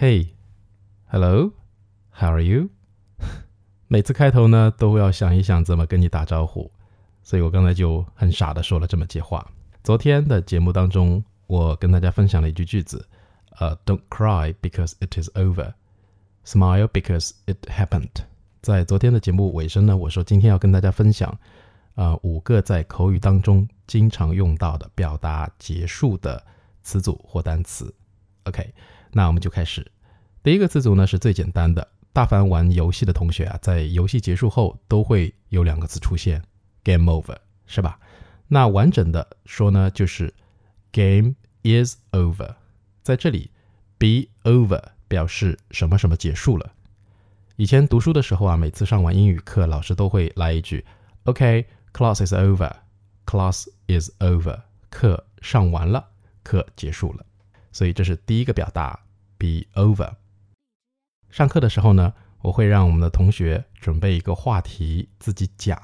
Hey, hello, how are you？每次开头呢，都会要想一想怎么跟你打招呼，所以我刚才就很傻的说了这么句话。昨天的节目当中，我跟大家分享了一句句子，呃，Don't cry because it is over, smile because it happened。在昨天的节目尾声呢，我说今天要跟大家分享，呃，五个在口语当中经常用到的表达结束的词组或单词。OK，那我们就开始。第一个词组呢是最简单的。大凡玩游戏的同学啊，在游戏结束后都会有两个字出现，game over，是吧？那完整的说呢，就是 game is over。在这里，be over 表示什么什么结束了。以前读书的时候啊，每次上完英语课，老师都会来一句：“OK，class is over，class is over，课上完了，课结束了。”所以这是第一个表达，be over。上课的时候呢，我会让我们的同学准备一个话题自己讲，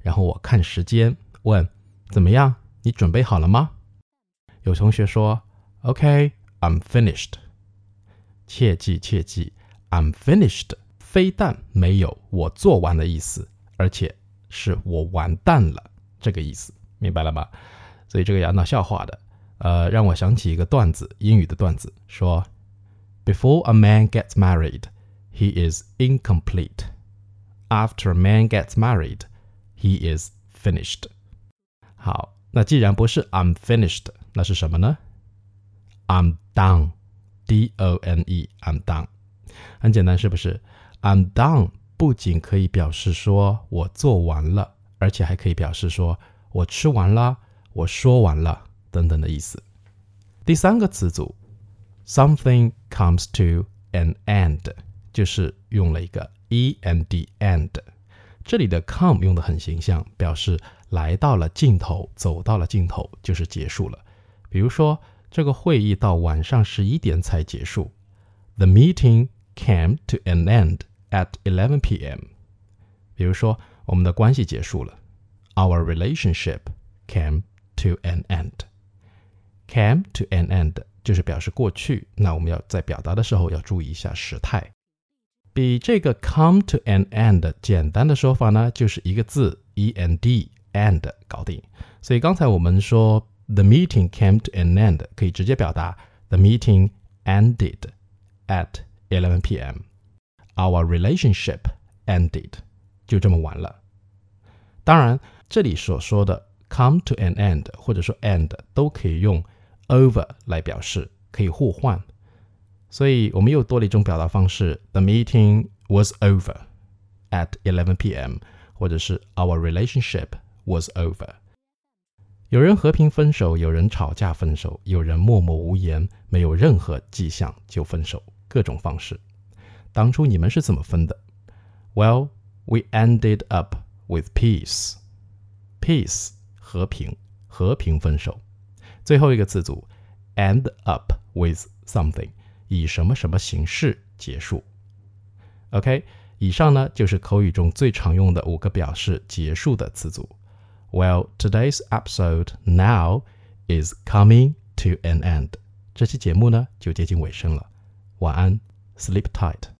然后我看时间问怎么样，你准备好了吗？有同学说 OK，I'm finished。切记切记，I'm finished，非但没有我做完的意思，而且是我完蛋了这个意思，明白了吗？所以这个要闹笑话的，呃，让我想起一个段子，英语的段子，说。Before a man gets married, he is incomplete. After a man gets married, he is finished. 好，那既然不是 I'm finished，那是什么呢？I'm done. D O N E. I'm done. 很简单，是不是？I'm done 不仅可以表示说我做完了，而且还可以表示说我吃完了，我说完了等等的意思。第三个词组 something comes to an end，就是用了一个 e n d end。这里的 come 用的很形象，表示来到了尽头，走到了尽头就是结束了。比如说，这个会议到晚上十一点才结束。The meeting came to an end at 11 p.m. 比如说，我们的关系结束了。Our relationship came to an end. Came to an end 就是表示过去，那我们要在表达的时候要注意一下时态。比这个 come to an end 简单的说法呢，就是一个字 e n d end 搞定。所以刚才我们说 the meeting came to an end，可以直接表达 the meeting ended at 11 p.m. Our relationship ended，就这么完了。当然，这里所说的 come to an end 或者说 end 都可以用。over 来表示可以互换，所以我们又多了一种表达方式：The meeting was over at 11 p.m.，或者是 Our relationship was over。有人和平分手，有人吵架分手，有人默默无言，没有任何迹象就分手，各种方式。当初你们是怎么分的？Well, we ended up with peace. Peace 和平，和平分手。 最后一个词组，end up with something，以什么什么形式结束。OK，以上呢就是口语中最常用的五个表示结束的词组。Well, today's episode now is coming to an end。这期节目呢就接近尾声了。晚安，sleep tight。